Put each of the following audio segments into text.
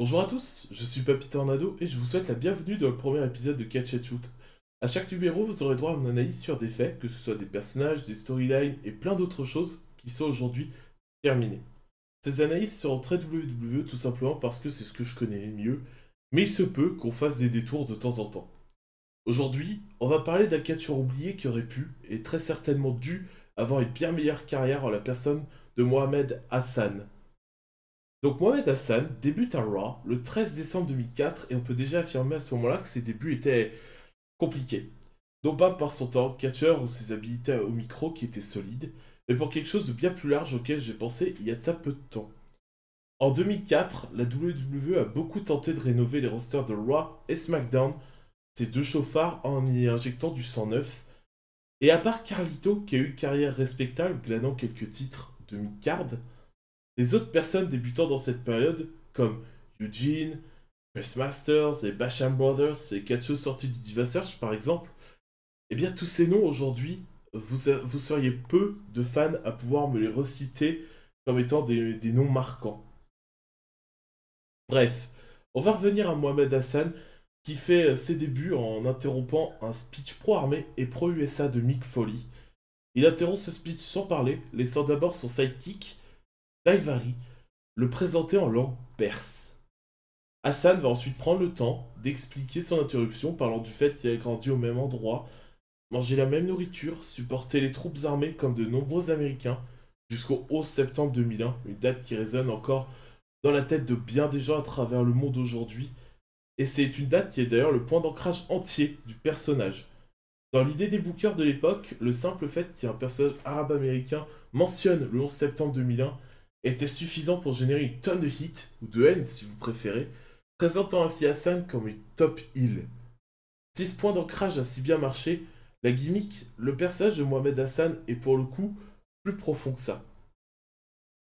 Bonjour à tous, je suis Papy Tornado et je vous souhaite la bienvenue dans le premier épisode de Catch Shoot. À chaque numéro, vous aurez droit à une analyse sur des faits, que ce soit des personnages, des storylines et plein d'autres choses qui sont aujourd'hui terminées. Ces analyses seront très WWE tout simplement parce que c'est ce que je connais le mieux, mais il se peut qu'on fasse des détours de temps en temps. Aujourd'hui, on va parler d'un catcheur oublié qui aurait pu, et très certainement dû, avoir une bien meilleure carrière en la personne de Mohamed Hassan. Donc Mohamed Hassan débute à Raw le 13 décembre 2004 et on peut déjà affirmer à ce moment-là que ses débuts étaient compliqués. Non pas par son talent de catcheur ou ses habilités au micro qui étaient solides, mais pour quelque chose de bien plus large auquel j'ai pensé il y a de ça peu de temps. En 2004, la WWE a beaucoup tenté de rénover les rosters de Raw et SmackDown, ces deux chauffards en y injectant du sang neuf. Et à part Carlito qui a eu une carrière respectable glanant quelques titres de mid-card, les autres personnes débutant dans cette période, comme Eugene, Chris Masters et Basham Brothers et quatre choses sorties du Diva Search par exemple, eh bien tous ces noms aujourd'hui, vous, seriez peu de fans à pouvoir me les reciter comme étant des, noms marquants. Bref, on va revenir à Mohamed Hassan qui fait ses débuts en interrompant un speech pro-armée et pro-USA de Mick Foley. Il interrompt ce speech sans parler, laissant d'abord son sidekick, Le présenter en langue perse. Hassan va ensuite prendre le temps d'expliquer son interruption parlant du fait qu'il a grandi au même endroit, mangé la même nourriture, supporté les troupes armées comme de nombreux Américains jusqu'au 11 septembre 2001, une date qui résonne encore dans la tête de bien des gens à travers le monde aujourd'hui, et c'est une date qui est d'ailleurs le point d'ancrage entier du personnage. Dans l'idée des bookers de l'époque, le simple fait qu'il y ait un personnage arabe-américain mentionne le 11 septembre 2001 était suffisant pour générer une tonne de hits, ou de haine si vous préférez, présentant ainsi Hassan comme une top hill. Si ce point d'ancrage a si bien marché, la gimmick, le personnage de Mohamed Hassan est pour le coup plus profond que ça.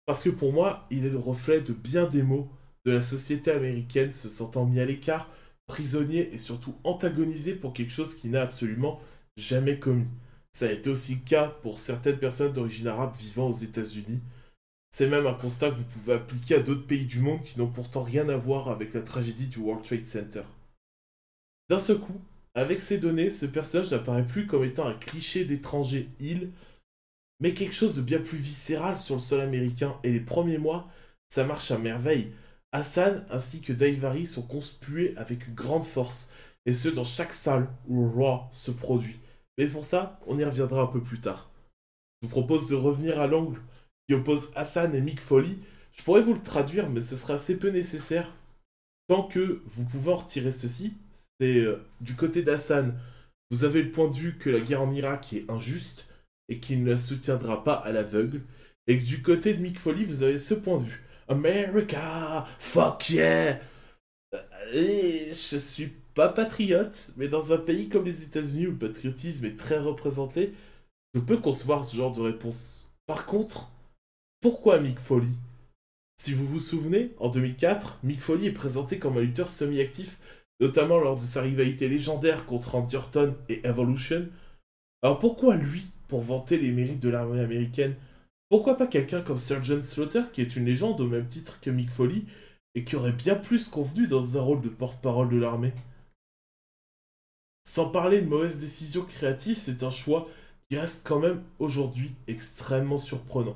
Parce que pour moi, il est le reflet de bien des mots de la société américaine se sentant mis à l'écart, prisonnier et surtout antagonisé pour quelque chose qu'il n'a absolument jamais commis. Ça a été aussi le cas pour certaines personnes d'origine arabe vivant aux États-Unis, c'est même un constat que vous pouvez appliquer à d'autres pays du monde qui n'ont pourtant rien à voir avec la tragédie du World Trade Center. D'un seul coup, avec ces données, ce personnage n'apparaît plus comme étant un cliché d'étranger il, mais quelque chose de bien plus viscéral sur le sol américain, et les premiers mois, ça marche à merveille. Hassan ainsi que Daivari sont conspués avec une grande force, et ce dans chaque salle où le roi se produit. Mais pour ça, on y reviendra un peu plus tard. Je vous propose de revenir à l'angle qui oppose Hassan et Mick Foley, je pourrais vous le traduire, mais ce sera assez peu nécessaire. Tant que vous pouvez en retirer ceci, c'est euh, du côté d'Hassan, vous avez le point de vue que la guerre en Irak est injuste et qu'il ne la soutiendra pas à l'aveugle. Et que du côté de Mick Foley, vous avez ce point de vue. America, fuck yeah! Euh, et je suis pas patriote, mais dans un pays comme les États-Unis où le patriotisme est très représenté, je peux concevoir ce genre de réponse. Par contre, pourquoi Mick Foley? Si vous vous souvenez, en 2004, Mick Foley est présenté comme un lutteur semi-actif, notamment lors de sa rivalité légendaire contre Randy Orton et Evolution. Alors pourquoi lui, pour vanter les mérites de l'armée américaine? Pourquoi pas quelqu'un comme Sergeant Slaughter, qui est une légende au même titre que Mick Foley, et qui aurait bien plus convenu dans un rôle de porte-parole de l'armée? Sans parler de mauvaises décisions créatives, c'est un choix qui reste quand même aujourd'hui extrêmement surprenant.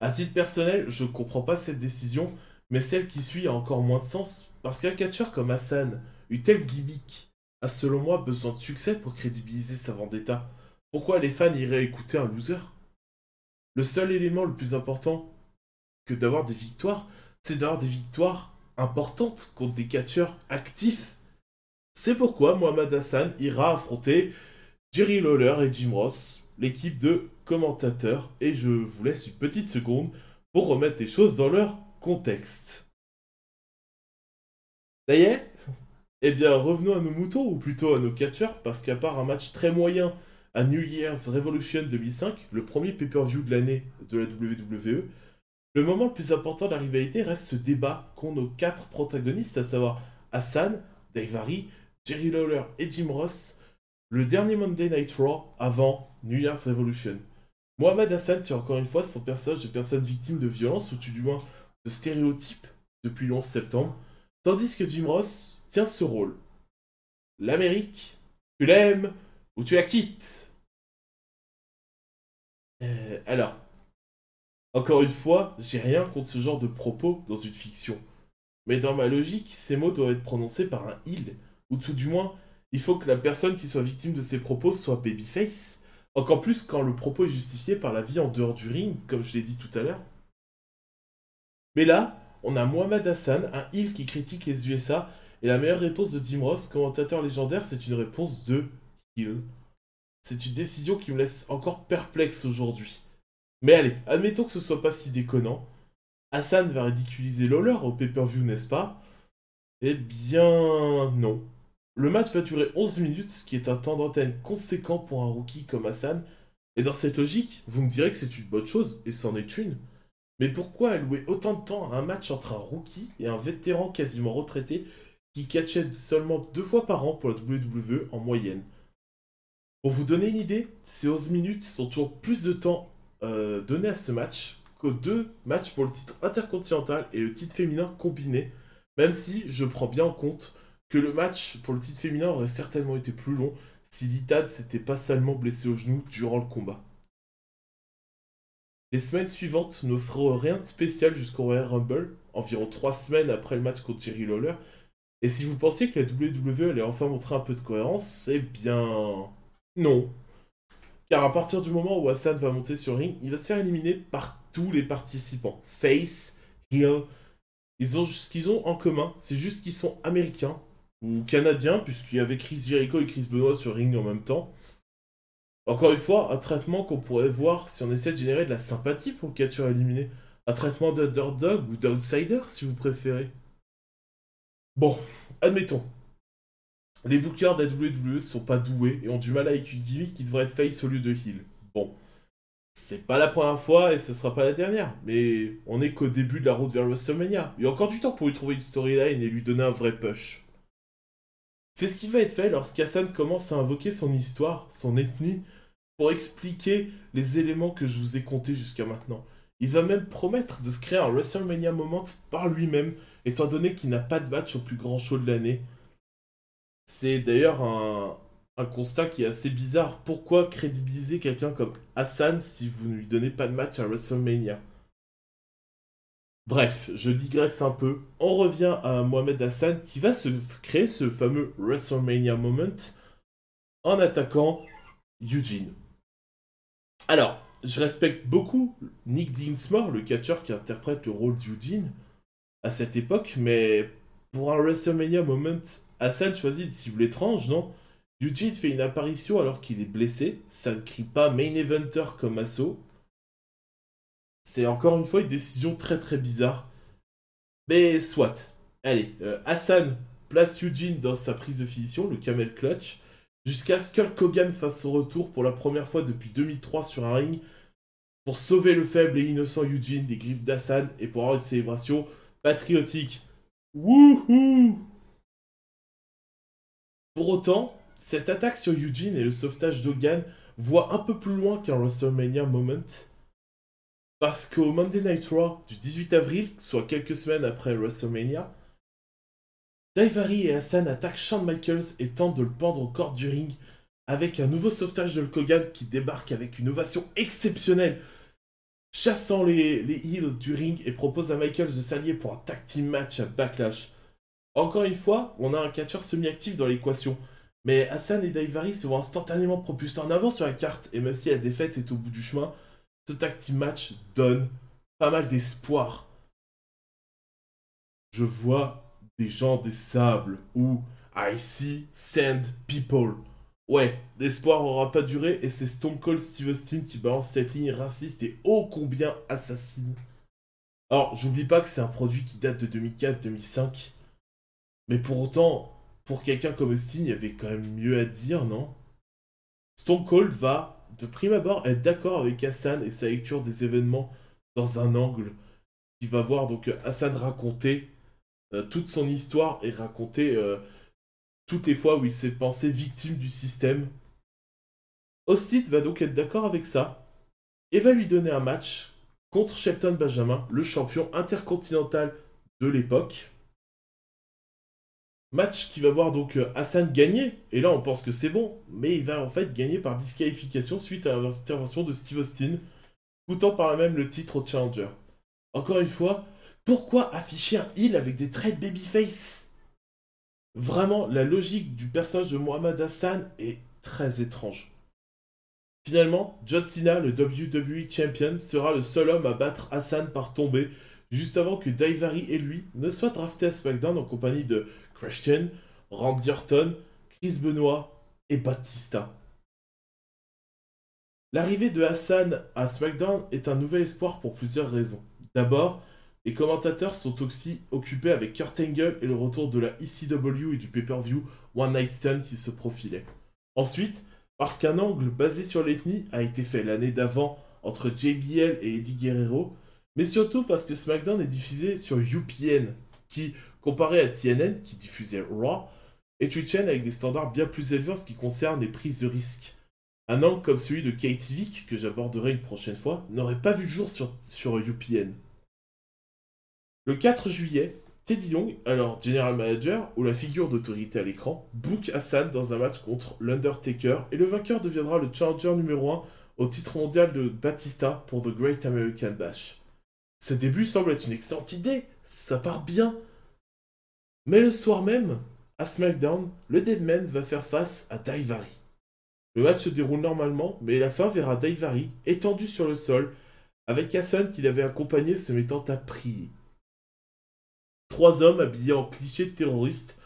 À titre personnel, je comprends pas cette décision, mais celle qui suit a encore moins de sens, parce qu'un catcheur comme Hassan, une telle gimmick, a selon moi besoin de succès pour crédibiliser sa vendetta. Pourquoi les fans iraient écouter un loser? Le seul élément le plus important que d'avoir des victoires, c'est d'avoir des victoires importantes contre des catcheurs actifs. C'est pourquoi Mohamed Hassan ira affronter Jerry Lawler et Jim Ross, l'équipe de commentateurs, et je vous laisse une petite seconde pour remettre les choses dans leur contexte. Ça y est? Eh bien, revenons à nos moutons, ou plutôt à nos catcheurs, parce qu'à part un match très moyen à New Year's Revolution 2005, le premier pay-per-view de l'année de la WWE, le moment le plus important de la rivalité reste ce débat qu'ont nos quatre protagonistes, à savoir Hassan, Daivari, Jerry Lawler et Jim Ross, le dernier Monday Night Raw avant New Year's Revolution. Mohamed Hassan tient encore une fois son personnage de personne victime de violence, ou du moins de stéréotypes, depuis le 11 septembre, tandis que Jim Ross tient ce rôle. L'Amérique, tu l'aimes ou tu la quittes? Euh, Alors, encore une fois, j'ai rien contre ce genre de propos dans une fiction. Mais dans ma logique, ces mots doivent être prononcés par un il, ou tout du moins, il faut que la personne qui soit victime de ces propos soit babyface, encore plus quand le propos est justifié par la vie en dehors du ring, comme je l'ai dit tout à l'heure. Mais là, on a Mohamed Hassan, un il qui critique les USA, et la meilleure réponse de Jim Ross, commentateur légendaire, c'est une réponse de il. C'est une décision qui me laisse encore perplexe aujourd'hui. Mais allez, admettons que ce soit pas si déconnant. Hassan va ridiculiser Lawler au pay-per-view, n'est-ce pas? Eh bien, non. Le match va durer 11 minutes, ce qui est un temps d'antenne conséquent pour un rookie comme Hassan. Et dans cette logique, vous me direz que c'est une bonne chose, et c'en est une. Mais pourquoi allouer autant de temps à un match entre un rookie et un vétéran quasiment retraité qui catchait seulement deux fois par an pour la WWE en moyenne? Pour vous donner une idée, ces 11 minutes sont toujours plus de temps euh, donné à ce match qu'aux deux matchs pour le titre intercontinental et le titre féminin combiné, même si je prends bien en compte que le match pour le titre féminin aurait certainement été plus long si Litad s'était pas seulement blessé au genou durant le combat. Les semaines suivantes n'offrent rien de spécial jusqu'au Royal Rumble, environ trois semaines après le match contre Thierry Lawler. Et si vous pensiez que la WWE allait enfin montrer un peu de cohérence, eh bien... Non. Car à partir du moment où Hassan va monter sur ring, il va se faire éliminer par tous les participants. Face, heel. Ils ont ce qu'ils ont en commun, c'est juste qu'ils sont américains ou canadiens, puisqu'il y avait Chris Jericho et Chris Benoit sur ring en même temps. Encore une fois, un traitement qu'on pourrait voir si on essaie de générer de la sympathie pour le catcheur éliminé. Un traitement d'underdog ou d'outsider, si vous préférez. Bon, admettons. Les bookers de la WWE sont pas doués et ont du mal avec une gimmick qui devrait être face au lieu de heel. Bon, c'est pas la première fois et ce sera pas la dernière, mais on est qu'au début de la route vers WrestleMania. Il y a encore du temps pour lui trouver une storyline et lui donner un vrai push. C'est ce qui va être fait lorsqu'Hassan commence à invoquer son histoire, son ethnie, pour expliquer les éléments que je vous ai comptés jusqu'à maintenant. Il va même promettre de se créer un WrestleMania Moment par lui-même, étant donné qu'il n'a pas de match au plus grand show de l'année. C'est d'ailleurs un, constat qui est assez bizarre. Pourquoi crédibiliser quelqu'un comme Hassan si vous ne lui donnez pas de match à WrestleMania? Bref, je digresse un peu. On revient à Mohamed Hassan qui va se créer ce fameux WrestleMania moment en attaquant Eugene. Alors, je respecte beaucoup Nick Dinsmore, le catcheur qui interprète le rôle d'Eugene à cette époque, mais pour un WrestleMania moment Hassan choisit une cible étrange, non? Eugene fait une apparition alors qu'il est blessé, ça ne crie pas main eventer comme assaut. C'est encore une fois une décision très très bizarre. Mais soit. Allez, euh, Hassan place Eugene dans sa prise de finition, le camel clutch, jusqu'à ce que Hogan fasse son retour pour la première fois depuis 2003 sur un ring, pour sauver le faible et innocent Eugene des griffes d'Hassan et pour avoir une célébration patriotique. Wouhou pour autant, cette attaque sur Eugene et le sauvetage d'Hogan voient un peu plus loin qu'un WrestleMania moment. Parce qu'au Monday Night Raw du 18 avril, soit quelques semaines après WrestleMania, Daivari et Hassan attaquent Shawn Michaels et tentent de le pendre au corps du ring avec un nouveau sauvetage de Hulk Hogan qui débarque avec une ovation exceptionnelle, chassant les, les heels du ring et propose à Michaels de s'allier pour un tag team match à Backlash. Encore une fois, on a un catcheur semi-actif dans l'équation. Mais Hassan et Daivari se vont instantanément propulsés en avant sur la carte, et même si la défaite est au bout du chemin, ce match donne pas mal d'espoir. Je vois des gens des sables ou I see sand people. Ouais, l'espoir aura pas duré et c'est Stone Cold Steve Austin qui balance cette ligne raciste et ô combien assassine. Alors, j'oublie pas que c'est un produit qui date de 2004-2005 mais pour autant, pour quelqu'un comme Austin, il y avait quand même mieux à dire, non? Stone Cold va, de prime abord, être d'accord avec Hassan et sa lecture des événements dans un angle. Il va voir donc Hassan raconter euh, toute son histoire et raconter euh, toutes les fois où il s'est pensé victime du système. Austin va donc être d'accord avec ça et va lui donner un match contre Shelton Benjamin, le champion intercontinental de l'époque. Match qui va voir donc euh, Hassan gagner, et là on pense que c'est bon, mais il va en fait gagner par disqualification suite à l'intervention de Steve Austin, coûtant par là même le titre au Challenger. Encore une fois, pourquoi afficher un heal avec des traits de babyface? Vraiment, la logique du personnage de Mohamed Hassan est très étrange. Finalement, John Cena, le WWE Champion, sera le seul homme à battre Hassan par tombée, juste avant que Daivari et lui ne soient draftés à SmackDown en compagnie de Christian, Randy Orton, Chris Benoit et Batista. L'arrivée de Hassan à SmackDown est un nouvel espoir pour plusieurs raisons. D'abord, les commentateurs sont aussi occupés avec Kurt Angle et le retour de la ECW et du pay-per-view One Night Stand qui se profilait. Ensuite, parce qu'un angle basé sur l'ethnie a été fait l'année d'avant entre JBL et Eddie Guerrero, mais surtout parce que SmackDown est diffusé sur UPN, qui, comparé à TNN, qui diffusait Raw, une chaîne avec des standards bien plus élevés en ce qui concerne les prises de risque. Un angle comme celui de Kate que j'aborderai une prochaine fois, n'aurait pas vu le jour sur, sur UPN. Le 4 juillet, Teddy Long, alors General Manager ou la figure d'autorité à l'écran, book Hassan dans un match contre l'Undertaker et le vainqueur deviendra le challenger numéro 1 au titre mondial de Batista pour The Great American Bash. Ce début semble être une excellente idée, ça part bien. Mais le soir même, à SmackDown, le Deadman va faire face à Daivari. Le match se déroule normalement, mais la fin verra Daivari étendu sur le sol, avec Hassan qui l'avait accompagné se mettant à prier. Trois hommes habillés en clichés de terroristes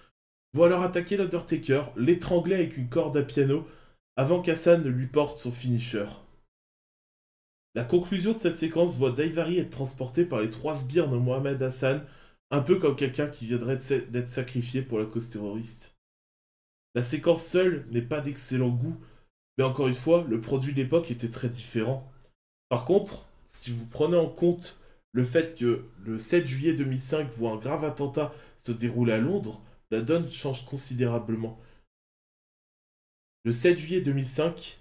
vont alors attaquer l'Undertaker, l'étrangler avec une corde à piano, avant qu'Hassan ne lui porte son finisher. La conclusion de cette séquence voit Daivari être transporté par les trois sbires de Mohamed Hassan, un peu comme quelqu'un qui viendrait d'être sacrifié pour la cause terroriste. La séquence seule n'est pas d'excellent goût, mais encore une fois, le produit de l'époque était très différent. Par contre, si vous prenez en compte le fait que le 7 juillet 2005 voit un grave attentat se dérouler à Londres, la donne change considérablement. Le 7 juillet 2005,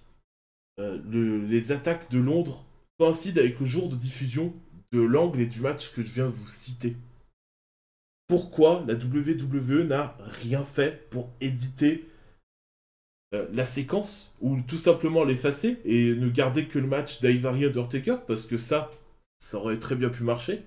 euh, les attaques de Londres coïncident avec le jour de diffusion de l'angle et du match que je viens de vous citer. Pourquoi la WWE n'a rien fait pour éditer euh, la séquence ou tout simplement l'effacer et ne garder que le match d'Ivari Undertaker parce que ça, ça aurait très bien pu marcher.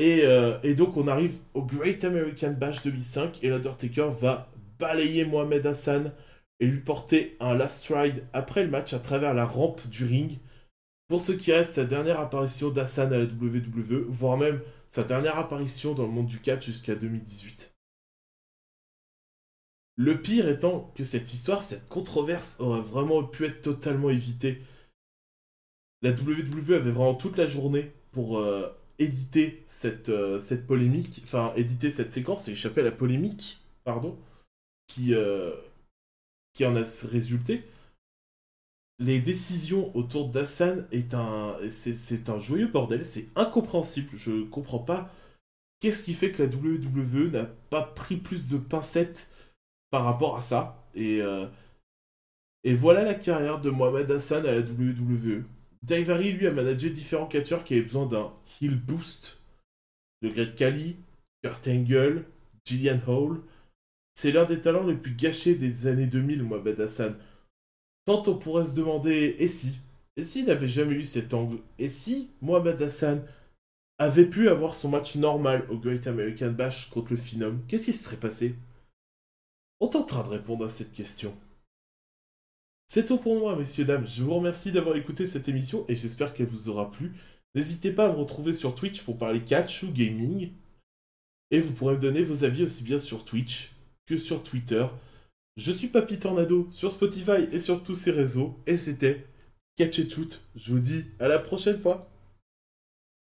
Euh, et, donc on arrive au Great American Bash 2005 et l'Undertaker va balayer Mohamed Hassan et lui porter un last ride après le match à travers la rampe du ring pour ce qui reste sa dernière apparition d'Hassan à la WWE, voire même sa dernière apparition dans le monde du catch jusqu'à 2018. Le pire étant que cette histoire, cette controverse aurait vraiment pu être totalement évitée la WWE avait vraiment toute la journée pour euh, éditer cette, euh, cette polémique, enfin éditer cette séquence et échapper à la polémique, pardon, qui, euh, qui en a résulté. Les décisions autour d'Hassan est un, c'est un joyeux bordel, c'est incompréhensible. Je comprends pas qu'est-ce qui fait que la WWE n'a pas pris plus de pincettes par rapport à ça. Et, et voilà la carrière de Mohamed Hassan à la WWE. Daivari, lui, a managé différents catcheurs qui avaient besoin d'un heal boost. Le Great Kali, Kurt Angle, Gillian Hall. C'est l'un des talents les plus gâchés des années 2000, Mohamed Hassan. Tant on pourrait se demander, et si? Et s'il n'avait jamais eu cet angle? Et si Mohamed Hassan avait pu avoir son match normal au Great American Bash contre le Phenom Qu'est-ce qui se serait passé? On tentera de répondre à cette question. C'est tout pour moi, messieurs, dames. Je vous remercie d'avoir écouté cette émission et j'espère qu'elle vous aura plu. N'hésitez pas à me retrouver sur Twitch pour parler catch ou gaming. Et vous pourrez me donner vos avis aussi bien sur Twitch que sur Twitter. Je suis Papy Tornado sur Spotify et sur tous ces réseaux. Et c'était Catch et Shoot. Je vous dis à la prochaine fois.